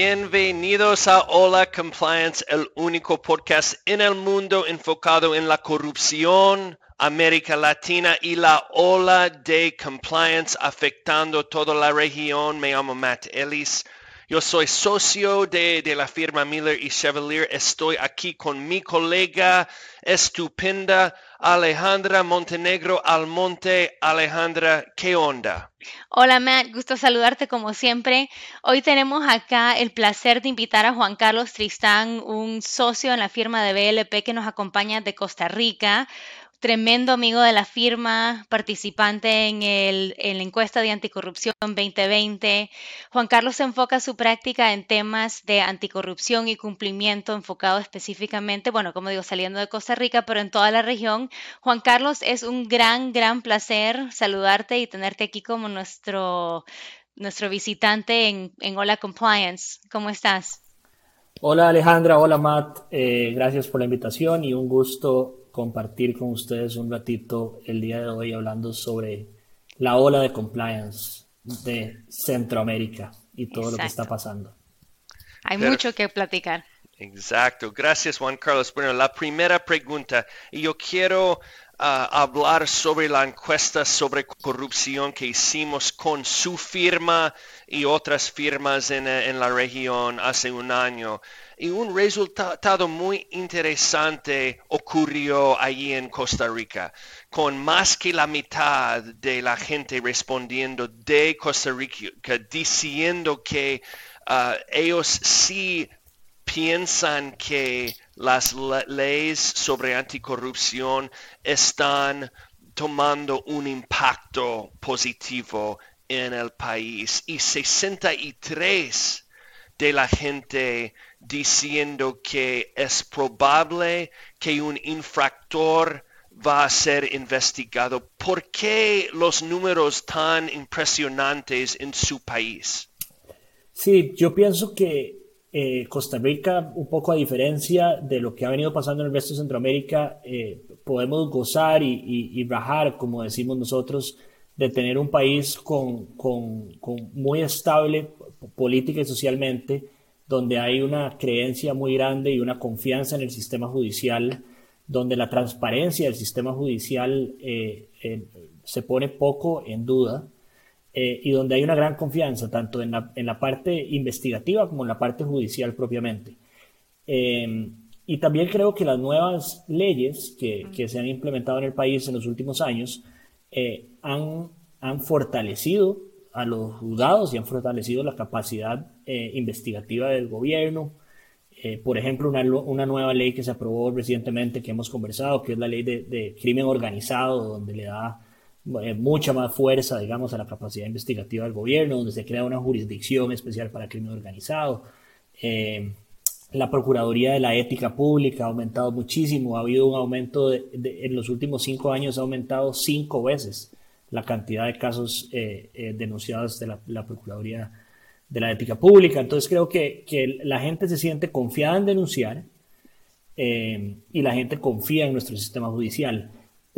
Bienvenidos a Hola Compliance, el único podcast en el mundo enfocado en la corrupción, América Latina y la ola de compliance afectando toda la región. Me llamo Matt Ellis. Yo soy socio de, la firma Miller y Chevalier. Estoy aquí con mi colega estupenda Alejandra Montenegro Almonte. Alejandra, ¿qué onda? Hola Matt, gusto saludarte como siempre. Hoy tenemos acá el placer de invitar a Juan Carlos Tristán, un socio en la firma de BLP que nos acompaña de Costa Rica tremendo amigo de la firma, participante en, el, en la encuesta de anticorrupción 2020. Juan Carlos enfoca su práctica en temas de anticorrupción y cumplimiento enfocado específicamente, bueno, como digo, saliendo de Costa Rica, pero en toda la región. Juan Carlos, es un gran, gran placer saludarte y tenerte aquí como nuestro, nuestro visitante en, en Hola Compliance. ¿Cómo estás? Hola Alejandra, hola Matt, eh, gracias por la invitación y un gusto compartir con ustedes un ratito el día de hoy hablando sobre la ola de compliance de Centroamérica y todo lo que está pasando. Hay mucho que platicar. Exacto, gracias Juan Carlos. Bueno, la primera pregunta, yo quiero ah, hablar sobre la encuesta sobre corrupción que hicimos con su firma y otras firmas en, en la región hace un año y un resultado muy interesante ocurrió allí en Costa Rica, con más que la mitad de la gente respondiendo de Costa Rica diciendo que uh, ellos sí piensan que las leyes sobre anticorrupción están tomando un impacto positivo en el país y 63 de la gente diciendo que es probable que un infractor va a ser investigado. ¿Por qué los números tan impresionantes en su país? Sí, yo pienso que eh, Costa Rica, un poco a diferencia de lo que ha venido pasando en el resto de Centroamérica, eh, podemos gozar y, y, rajar, como decimos nosotros, de tener un país con, muy estable política y socialmente, donde hay una creencia muy grande y una confianza en el sistema judicial, donde la transparencia del sistema judicial eh, se pone poco en duda eh, y donde hay una gran confianza tanto en la, parte investigativa como en la parte judicial propiamente. y también creo que las nuevas leyes que, que, se han implementado en el país en los últimos años han, han fortalecido a los juzgados y han fortalecido la capacidad eh, investigativa del gobierno. Eh, por ejemplo, una, una, nueva ley que se aprobó recientemente que hemos conversado, que es la ley de, crimen organizado, donde le da eh, mucha más fuerza, digamos, a la capacidad investigativa del gobierno, donde se crea una jurisdicción especial para crimen organizado. la Procuraduría de la Ética Pública ha aumentado muchísimo, ha habido un aumento en los últimos cinco años, ha aumentado cinco veces la cantidad de casos denunciados de la, la Procuraduría de la ética pública. Entonces creo que, que la gente se siente confiada en denunciar eh, y la gente confía en nuestro sistema judicial.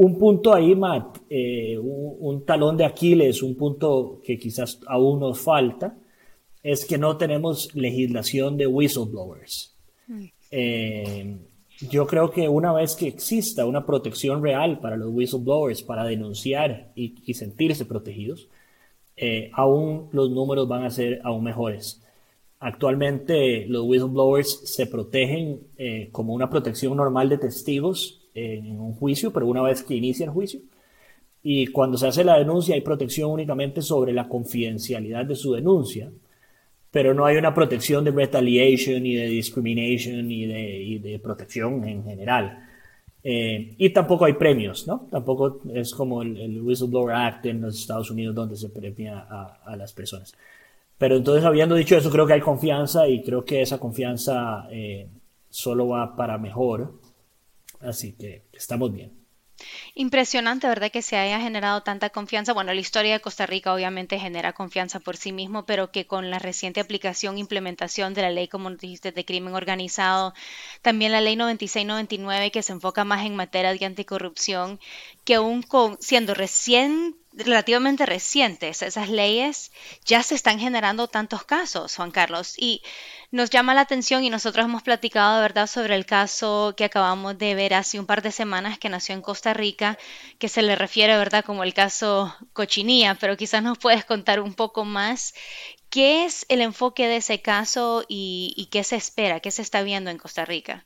Un punto ahí, Matt, eh, un, talón de Aquiles, un punto que quizás aún nos falta, es que no tenemos legislación de whistleblowers. Eh, yo creo que una vez que exista una protección real para los whistleblowers, para denunciar y, y sentirse protegidos, eh, aún los números van a ser aún mejores. Actualmente los whistleblowers se protegen eh, como una protección normal de testigos en un juicio, pero una vez que inicia el juicio. Y cuando se hace la denuncia hay protección únicamente sobre la confidencialidad de su denuncia, pero no hay una protección de retaliation ni de discrimination ni de, y de protección en general. Eh, y tampoco hay premios, ¿no? Tampoco es como el, Whistleblower Act en los Estados Unidos donde se premia a, las personas. Pero entonces, habiendo dicho eso, creo que hay confianza y creo que esa confianza eh, solo va para mejor. Así que estamos bien. Impresionante, ¿verdad? Que se haya generado tanta confianza. Bueno, la historia de Costa Rica obviamente genera confianza por sí mismo, pero que con la reciente aplicación e implementación de la ley, como dijiste, de crimen organizado, también la ley 9699 que se enfoca más en materia de anticorrupción, que aún siendo recién relativamente recientes, esas leyes, ya se están generando tantos casos, Juan Carlos. Y nos llama la atención y nosotros hemos platicado verdad sobre el caso que acabamos de ver hace un par de semanas que nació en Costa Rica, que se le refiere, ¿verdad?, como el caso Cochinilla, pero quizás nos puedes contar un poco más qué es el enfoque de ese caso y, y qué se espera, qué se está viendo en Costa Rica.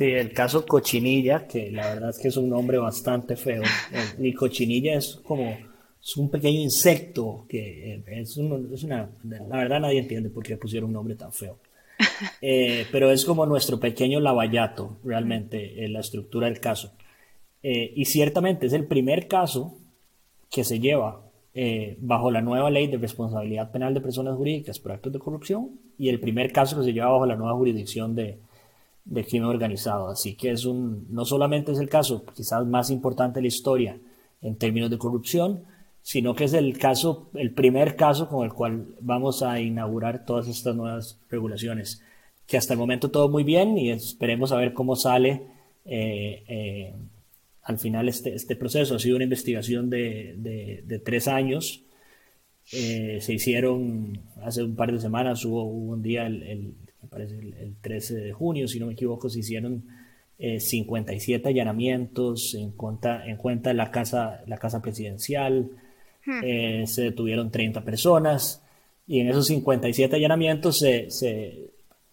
Sí, el caso Cochinilla, que la verdad es que es un nombre bastante feo. Y Cochinilla es como es un pequeño insecto que eh, es, una, la verdad nadie entiende por qué pusieron un nombre tan feo. Eh, pero es como nuestro pequeño lavallato, realmente, en la estructura del caso. Eh, y ciertamente es el primer caso que se lleva bajo la nueva ley de responsabilidad penal de personas jurídicas por actos de corrupción y el primer caso que se lleva bajo la nueva jurisdicción de, de crimen organizado. Así que es un, no solamente es el caso quizás más importante de la historia en términos de corrupción, sino que es el caso, el primer caso con el cual vamos a inaugurar todas estas nuevas regulaciones. Que hasta el momento todo muy bien y esperemos a ver cómo sale eh, eh, al final este, este proceso. Ha sido una investigación de, de, tres años. Eh, se hicieron hace un par de semanas, hubo, un día, el, me parece el, 13 de junio, si no me equivoco, se hicieron 57 allanamientos en cuenta, en cuenta la casa, la casa presidencial, Hmm. Eh, se detuvieron 30 personas y en esos 57 allanamientos, se,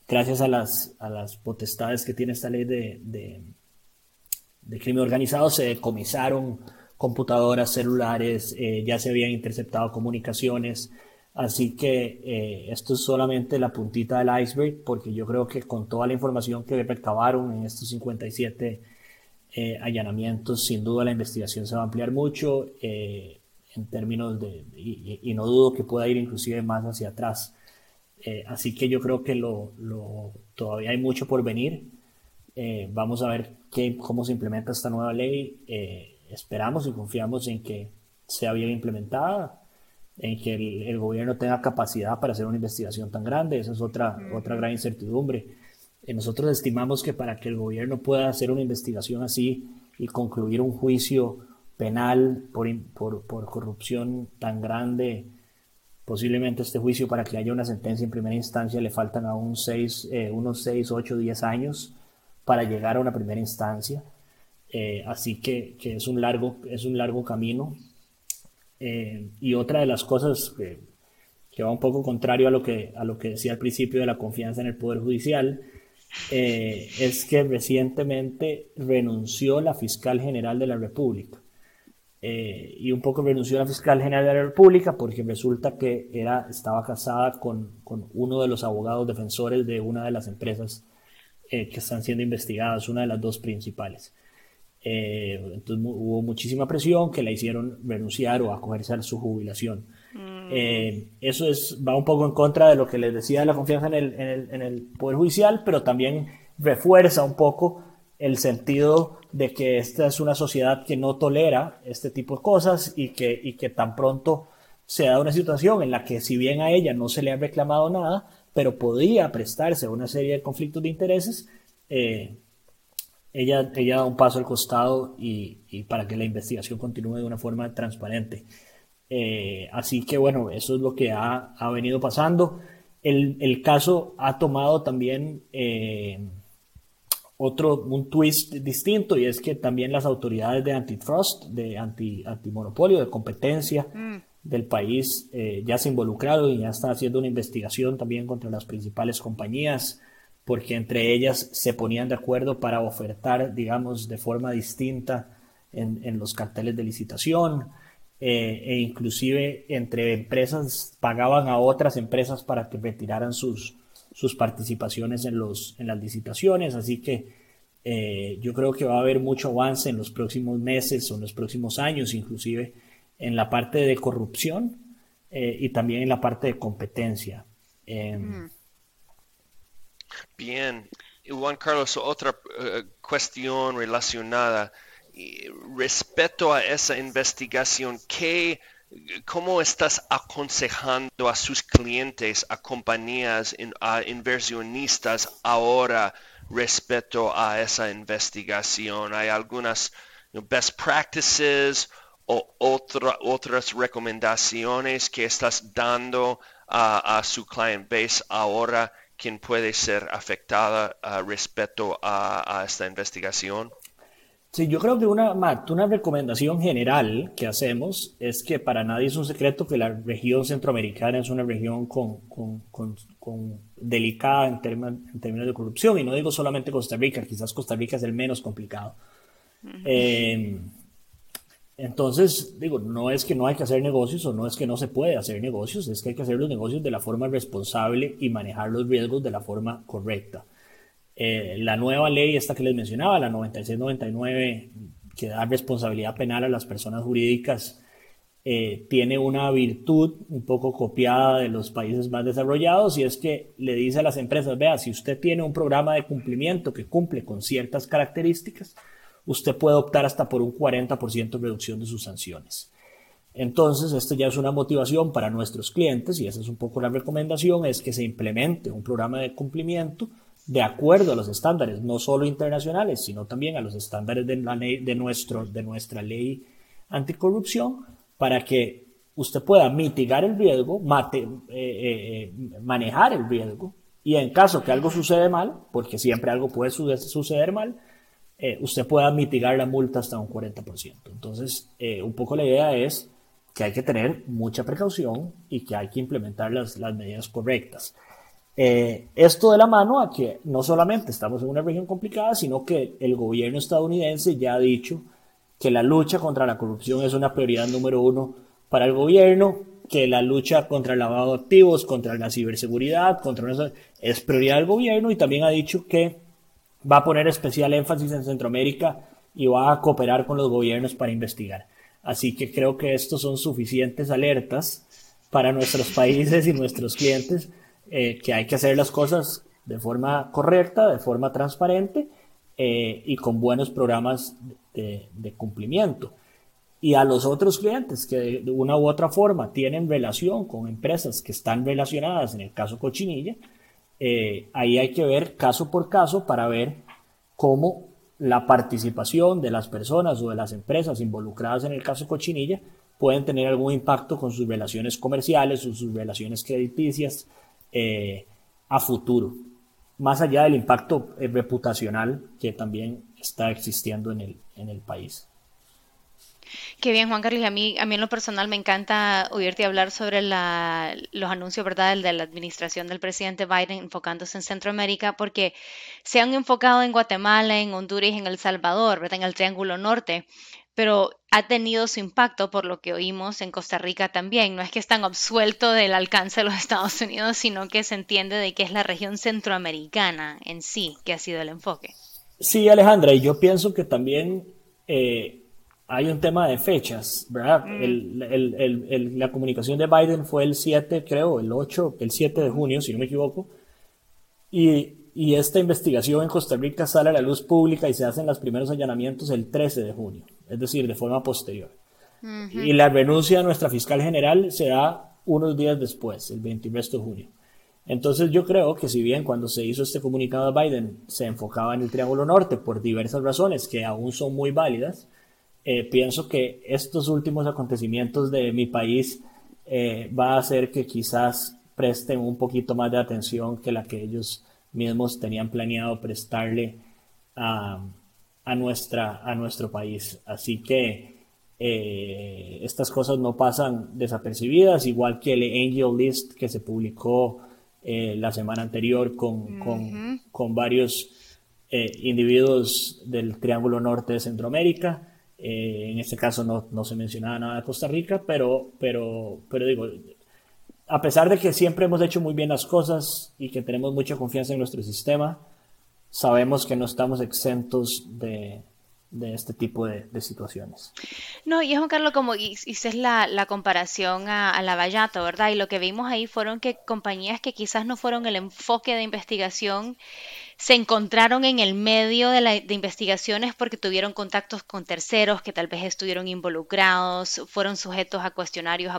gracias a las, a las potestades que tiene esta ley de, de, crimen organizado, se decomisaron computadoras, celulares, eh, ya se habían interceptado comunicaciones. Así que eh, esto es solamente la puntita del iceberg, porque yo creo que con toda la información que recabaron en estos 57 allanamientos, sin duda la investigación se va a ampliar mucho en términos de, y, no dudo que pueda ir inclusive más hacia atrás. Eh, así que yo creo que lo, lo, todavía hay mucho por venir. Eh, vamos a ver qué, cómo se implementa esta nueva ley. Eh, esperamos y confiamos en que sea bien implementada, en que el, gobierno tenga capacidad para hacer una investigación tan grande. Esa es otra, otra gran incertidumbre. nosotros estimamos que para que el gobierno pueda hacer una investigación así y concluir un juicio penal por, por, por, corrupción tan grande, posiblemente este juicio para que haya una sentencia en primera instancia le faltan aún seis, eh, unos 6, 8, 10 años para llegar a una primera instancia. Eh, así que, que, es, un largo, es un largo camino. Eh, y otra de las cosas que, va un poco contrario a lo, que, a lo que decía al principio de la confianza en el Poder Judicial, es que recientemente renunció la fiscal general de la República. Eh, y un poco renunció la fiscal general de la República porque resulta que era, estaba casada con, con uno de los abogados defensores de una de las empresas eh, que están siendo investigadas, una de las dos principales. Eh, entonces hubo muchísima presión que la hicieron renunciar o acogerse a su jubilación. Mm. eso es, va un poco en contra de lo que les decía de la confianza en el, en el, en el Poder Judicial, pero también refuerza un poco el sentido de que esta es una sociedad que no tolera este tipo de cosas y que, y que tan pronto se da una situación en la que si bien a ella no se le ha reclamado nada, pero podría prestarse a una serie de conflictos de intereses, eh, ella, ella da un paso al costado y, y, para que la investigación continúe de una forma transparente. Eh, así que bueno, eso es lo que ha, ha venido pasando. El, el, caso ha tomado también... Eh, otro, un twist distinto y es que también las autoridades de antitrust, de anti, antimonopolio, de competencia mm. del país eh, ya se involucraron y ya están haciendo una investigación también contra las principales compañías porque entre ellas se ponían de acuerdo para ofertar, digamos, de forma distinta en, los carteles de licitación eh, e inclusive entre empresas pagaban a otras empresas para que retiraran sus, sus participaciones en, los, en las licitaciones, así que eh, yo creo que va a haber mucho avance en los próximos meses o en los próximos años, inclusive en la parte de corrupción eh, y también en la parte de competencia. Em, Bien, Juan Carlos, otra eh, cuestión relacionada. Respecto a esa investigación, ¿qué ¿Cómo estás aconsejando a sus clientes, a compañías, a inversionistas ahora respecto a esa investigación? ¿Hay algunas best practices o otras recomendaciones que estás dando a, su client base ahora quien puede ser afectada uh, respecto a, esta investigación? Sí, yo creo que una, una recomendación general que hacemos es que para nadie es un secreto que la región centroamericana es una región con, delicada en, términos de corrupción, y no digo solamente Costa Rica, quizás Costa Rica es el menos complicado. Entonces, digo, no es que no hay que hacer negocios o no es que no se puede hacer negocios, es que hay que hacer los negocios de la forma responsable y manejar los riesgos de la forma correcta. Eh, la nueva ley, esta que les mencionaba, la 9699, que da responsabilidad penal a las personas jurídicas, eh, tiene una virtud un poco copiada de los países más desarrollados y es que le dice a las empresas, vea, si usted tiene un programa de cumplimiento que cumple con ciertas características, usted puede optar hasta por un 40% de reducción de sus sanciones. Entonces, esto ya es una motivación para nuestros clientes y esa es un poco la recomendación, es que se implemente un programa de cumplimiento de acuerdo a los estándares, no solo internacionales, sino también a los estándares de, nuestro, de nuestra ley anticorrupción, para que usted pueda mitigar el riesgo, eh, eh, eh, manejar el riesgo, y en caso que algo sucede mal, porque siempre algo puede suceder mal, eh, usted pueda mitigar la multa hasta un 40%. Entonces, eh, un poco la idea es que hay que tener mucha precaución y que hay que implementar las, las medidas correctas. Eh, esto de la mano a que no solamente estamos en una región complicada, sino que el gobierno estadounidense ya ha dicho que la lucha contra la corrupción es una prioridad número uno para el gobierno, que la lucha contra el lavado de activos, contra la ciberseguridad, contra es prioridad del gobierno y también ha dicho que va a poner especial énfasis en Centroamérica y va a cooperar con los gobiernos para investigar. Así que creo que estos son suficientes alertas para nuestros países y nuestros clientes eh, que hay que hacer las cosas de forma correcta, de forma transparente eh, y con buenos programas de, cumplimiento. Y a los otros clientes que de una u otra forma tienen relación con empresas que están relacionadas, en el caso Cochinilla, eh, ahí hay que ver caso por caso para ver cómo la participación de las personas o de las empresas involucradas en el caso Cochinilla pueden tener algún impacto con sus relaciones comerciales o sus relaciones crediticias eh, a futuro, más allá del impacto eh, reputacional que también está existiendo en el, en el país. Qué bien, Juan Carlos. a mí, a mí en lo personal me encanta oírte hablar sobre los anuncios ¿verdad? de la administración del presidente Biden enfocándose en Centroamérica, porque se han enfocado en Guatemala, en Honduras en El Salvador, ¿verdad? en el Triángulo Norte, pero ha tenido su impacto por lo que oímos en Costa Rica también. No es que están absueltos del alcance de los Estados Unidos, sino que se entiende de que es la región centroamericana en sí que ha sido el enfoque. Sí, Alejandra, y yo pienso que también eh, hay un tema de fechas, ¿verdad? Mm. la comunicación de Biden fue el 7, creo, el 8, el 7 de junio, si no me equivoco. Y, esta investigación en Costa Rica sale a la luz pública y se hacen los primeros allanamientos el 13 de junio, es decir, de forma posterior. Y la renuncia a nuestra fiscal general se da unos días después, el 21 de junio. Entonces yo creo que si bien cuando se hizo este comunicado de Biden se enfocaba en el Triángulo Norte por diversas razones que aún son muy válidas, eh, pienso que estos últimos acontecimientos de mi país eh, va a hacer que quizás presten un poquito más de atención que la que ellos mismos tenían planeado prestarle a, nuestra, a nuestro país. Así que eh, estas cosas no pasan desapercibidas, igual que el Angel List que se publicó la semana anterior con, con varios individuos del Triángulo Norte de Centroamérica. Eh, en este caso no, no, se mencionaba nada de Costa Rica, pero, pero, pero digo, a pesar de que siempre hemos hecho muy bien las cosas y que tenemos mucha confianza en nuestro sistema, sabemos que no estamos exentos de, de este tipo de, situaciones. No, y es Juan Carlos, como hiciste la, la comparación a, a, la Vallato, ¿verdad? Y lo que vimos ahí fueron que compañías que quizás no fueron el enfoque de investigación se encontraron en el medio de, la, de investigaciones porque tuvieron contactos con terceros que tal vez estuvieron involucrados, fueron sujetos a cuestionarios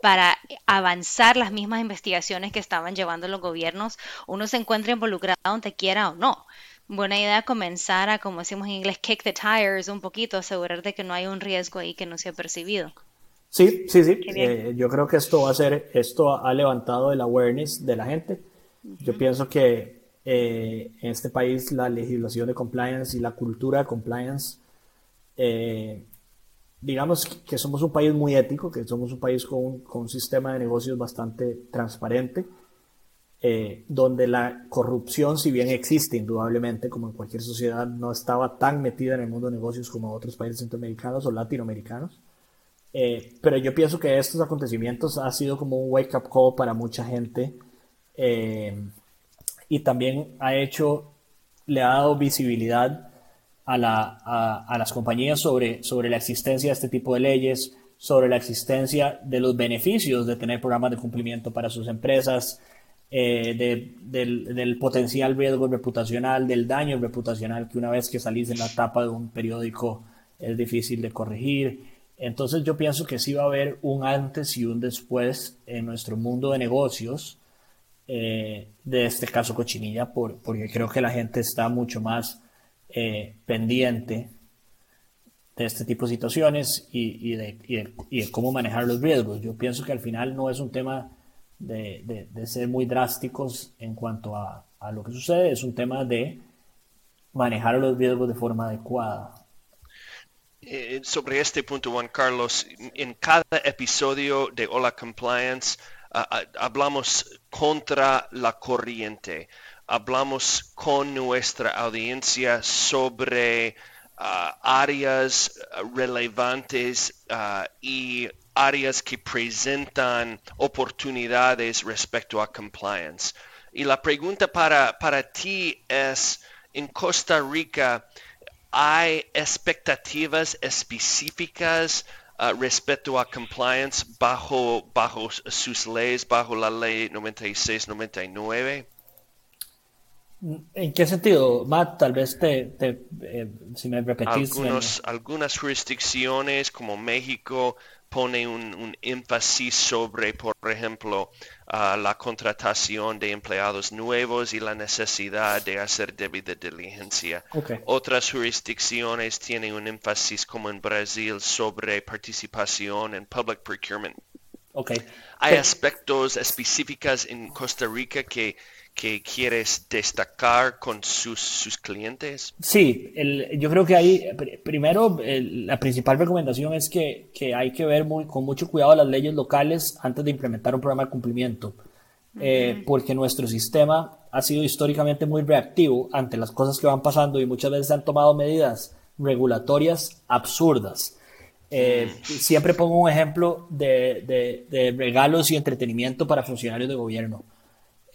para avanzar las mismas investigaciones que estaban llevando los gobiernos, uno se encuentra involucrado donde quiera o no. buena idea comenzar a, como decimos en inglés, kick the tires un poquito, asegurar de que no hay un riesgo ahí que no se ha percibido. Sí, sí, sí. Eh, yo creo que esto va a ser, esto ha levantado el awareness de la gente. Yo pienso que eh, en este país la legislación de compliance y la cultura de compliance, eh, digamos que somos un país muy ético, que somos un país con, con un sistema de negocios bastante transparente eh, donde la corrupción, si bien existe indudablemente, como en cualquier sociedad, no estaba tan metida en el mundo de negocios como otros países centroamericanos o latinoamericanos. Eh, pero yo pienso que estos acontecimientos ha sido como un wake-up call para mucha gente eh, y también ha hecho, le ha dado visibilidad a, la, a, a las compañías sobre, sobre la existencia de este tipo de leyes, sobre la existencia de los beneficios de tener programas de cumplimiento para sus empresas, eh, del, del, potencial riesgo reputacional, del daño reputacional que una vez que salís en la tapa de un periódico es difícil de corregir. Entonces yo pienso que sí va a haber un antes y un después en nuestro mundo de negocios eh, de este caso Cochinilla, por, porque creo que la gente está mucho más eh, pendiente de este tipo de situaciones y, y, de, y, de, y de cómo manejar los riesgos. Yo pienso que al final no es un tema de, de, ser muy drásticos en cuanto a, a, lo que sucede, es un tema de manejar los riesgos de forma adecuada. Eh, sobre este punto, Juan Carlos, en cada episodio de Hola Compliance hablamos contra la corriente, hablamos con nuestra audiencia sobre ah, áreas relevantes ah, y áreas que presentan oportunidades respecto a compliance. Y la pregunta para, para ti es, en Costa Rica, ¿hay expectativas específicas uh, respecto a compliance bajo, bajo sus leyes, bajo la ley 96-99? ¿En qué sentido, Matt? Tal vez te, eh, si me repetís. Algunos, Algunas jurisdicciones como México pone un, énfasis sobre, por ejemplo, uh, la contratación de empleados nuevos y la necesidad de hacer debida diligencia. Otras jurisdicciones tienen un énfasis, como en Brasil, sobre participación en public procurement. Hay aspectos específicos en Costa Rica que que quieres destacar con sus, sus clientes? Sí, el, yo creo que hay, primero, la principal recomendación es que, que, hay que ver muy, con mucho cuidado las leyes locales antes de implementar un programa de cumplimiento, eh, porque nuestro sistema ha sido históricamente muy reactivo ante las cosas que van pasando y muchas veces han tomado medidas regulatorias absurdas. Eh, mm. siempre pongo un ejemplo de, de, de regalos y entretenimiento para funcionarios de gobierno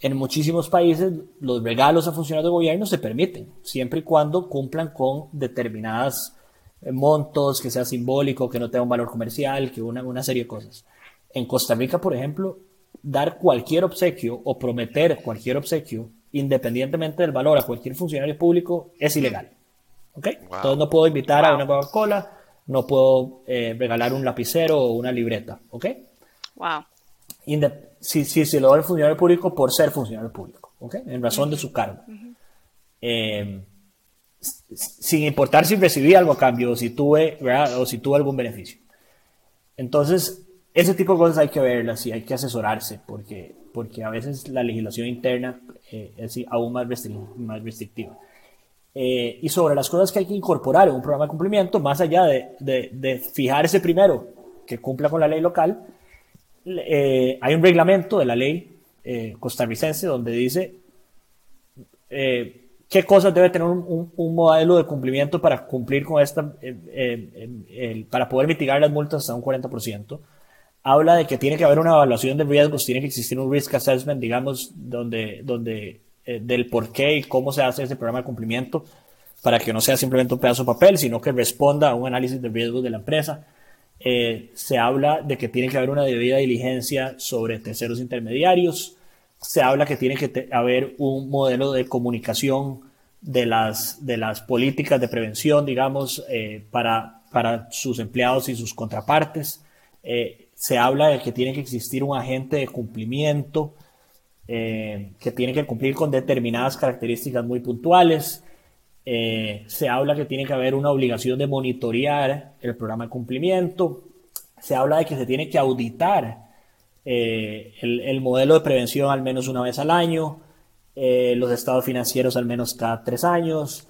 en muchísimos países los regalos a funcionarios de gobierno se permiten, siempre y cuando cumplan con determinadas eh, montos, que sea simbólico, que no tenga un valor comercial, que una, una serie de cosas. En Costa Rica, por ejemplo, dar cualquier obsequio o prometer cualquier obsequio, independientemente del valor a cualquier funcionario público, es ilegal. ¿Ok? Entonces no puedo invitar a una Coca-Cola, no puedo eh, regalar un lapicero o una libreta. ¿Ok? Wow si, si se lo da al funcionario público por ser funcionario público, ¿okay? en razón de su cargo. Eh, sin importar si recibí algo a cambio o si tuve, o si tuve algún beneficio. Entonces, ese tipo de cosas hay que verlas y hay que asesorarse porque, porque a veces la legislación interna eh, es aún más, más restrictiva. Eh, y sobre las cosas que hay que incorporar en un programa de cumplimiento, más allá de, de, de fijarse primero que cumpla con la ley local, eh, hay un reglamento de la ley eh, costarricense donde dice eh, qué cosas debe tener un, modelo de cumplimiento para cumplir con esta, para poder mitigar las multas hasta un 40%. Habla de que tiene que haber una evaluación de riesgos, tiene que existir un risk assessment, digamos, donde, donde del por qué y cómo se hace ese programa de cumplimiento para que no sea simplemente un pedazo de papel, sino que responda a un análisis de riesgos de la empresa eh, se habla de que tiene que haber una debida diligencia sobre terceros intermediarios, se habla que tiene que haber un modelo de comunicación de las, de las políticas de prevención, digamos, eh, para, para sus empleados y sus contrapartes. Eh, se habla de que tiene que existir un agente de cumplimiento que tiene que cumplir con determinadas características muy puntuales. Eh, se habla que tiene que haber una obligación de monitorear el programa de cumplimiento. Se habla de que se tiene que auditar eh, el, modelo de prevención al menos una vez al año, eh, los estados financieros al menos cada tres años.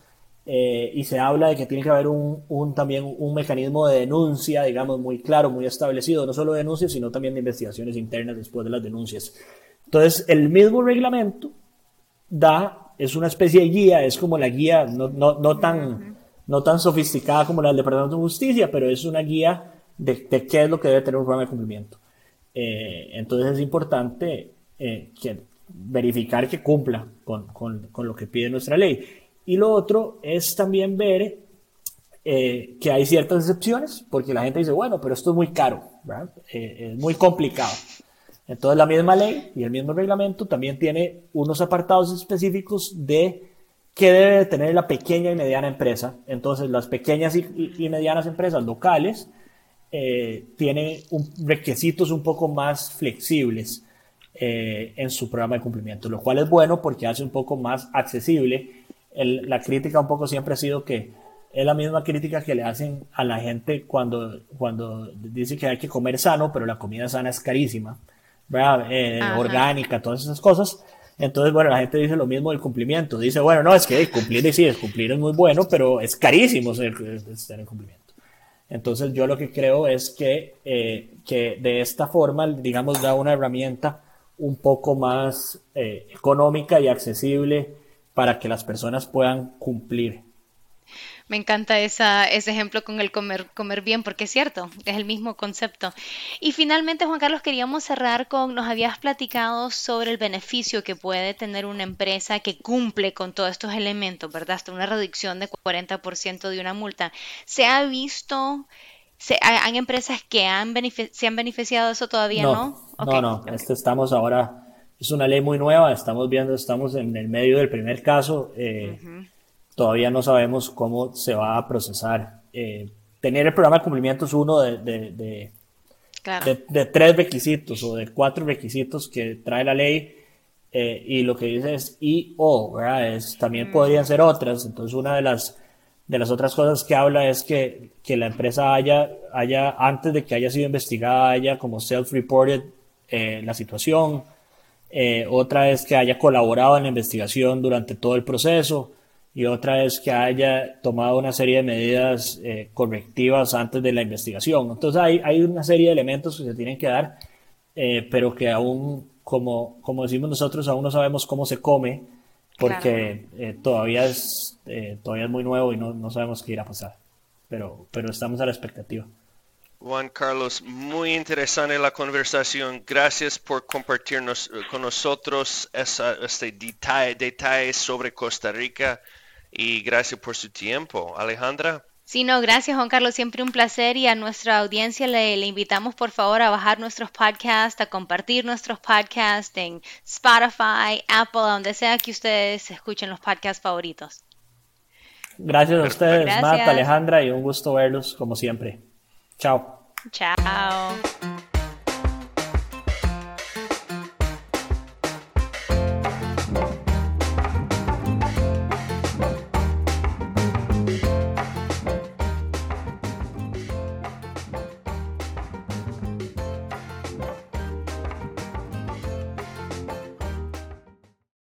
y se habla de que tiene que haber un, también un mecanismo de denuncia, digamos, muy claro, muy establecido, no solo de denuncias, sino también de investigaciones internas después de las denuncias. Entonces, el mismo reglamento da es una especie de guía, es como la guía no, no, no tan, no tan sofisticada como la del Departamento de Justicia, pero es una guía de, qué es lo que debe tener un programa de cumplimiento. Eh, entonces es importante eh, que, verificar que cumpla con, con, con, lo que pide nuestra ley. Y lo otro es también ver eh, que hay ciertas excepciones, porque la gente dice, bueno, pero esto es muy caro, es muy complicado. Entonces la misma ley y el mismo reglamento también tiene unos apartados específicos de qué debe tener la pequeña y mediana empresa. Entonces las pequeñas y, medianas empresas locales eh, tienen requisitos un poco más flexibles eh, en su programa de cumplimiento, lo cual es bueno porque hace un poco más accesible. la crítica un poco siempre ha sido que es la misma crítica que le hacen a la gente cuando, cuando dice que hay que comer sano, pero la comida sana es carísima. Eh, orgánica, todas esas cosas. Entonces, bueno, la gente dice lo mismo del cumplimiento. Dice, bueno, no, es que cumplir, sí, es cumplir es muy bueno, pero es carísimo ser, estar en cumplimiento. Entonces, yo lo que creo es que, eh, que de esta forma, digamos, da una herramienta un poco más eh, económica y accesible para que las personas puedan cumplir me encanta esa, ese ejemplo con el comer, comer bien, porque es cierto, es el mismo concepto. Y finalmente, Juan Carlos, queríamos cerrar con, nos habías platicado sobre el beneficio que puede tener una empresa que cumple con todos estos elementos, ¿verdad? Hasta una reducción de 40% de una multa. ¿Se ha visto, se, hay empresas que han se han beneficiado de eso todavía, no? No, no, Esto estamos ahora, es una ley muy nueva, estamos viendo, estamos en el medio del primer caso. Eh, todavía no sabemos cómo se va a procesar. Eh, tener el programa de cumplimiento es uno de, de, de, tres requisitos o de cuatro requisitos que trae la ley. Eh, y lo que dice es y o, ¿verdad? Es, también podrían ser otras. Entonces, una de las, de las otras cosas que habla es que, que la empresa haya, haya, antes de que haya sido investigada, haya como self-reported eh, la situación. otra es que haya colaborado en la investigación durante todo el proceso y otra es que haya tomado una serie de medidas eh, correctivas antes de la investigación. Entonces hay, hay una serie de elementos que se tienen que dar, eh, pero que aún, como, como decimos nosotros, aún no sabemos cómo se come, porque eh, todavía, es, todavía es muy nuevo y no, no, sabemos qué irá a pasar. Pero, pero estamos a la expectativa. Juan Carlos, muy interesante la conversación. Gracias por compartirnos con nosotros esa, este detalle, detalle sobre Costa Rica y gracias por su tiempo. Alejandra. Sí, no, gracias Juan Carlos, siempre un placer y a nuestra audiencia le, le, invitamos por favor a bajar nuestros podcasts, a compartir nuestros podcasts en Spotify, Apple, donde sea que ustedes escuchen los podcasts favoritos. Gracias a ustedes, Matt, Alejandra, y un gusto verlos como siempre. Chao. Chao.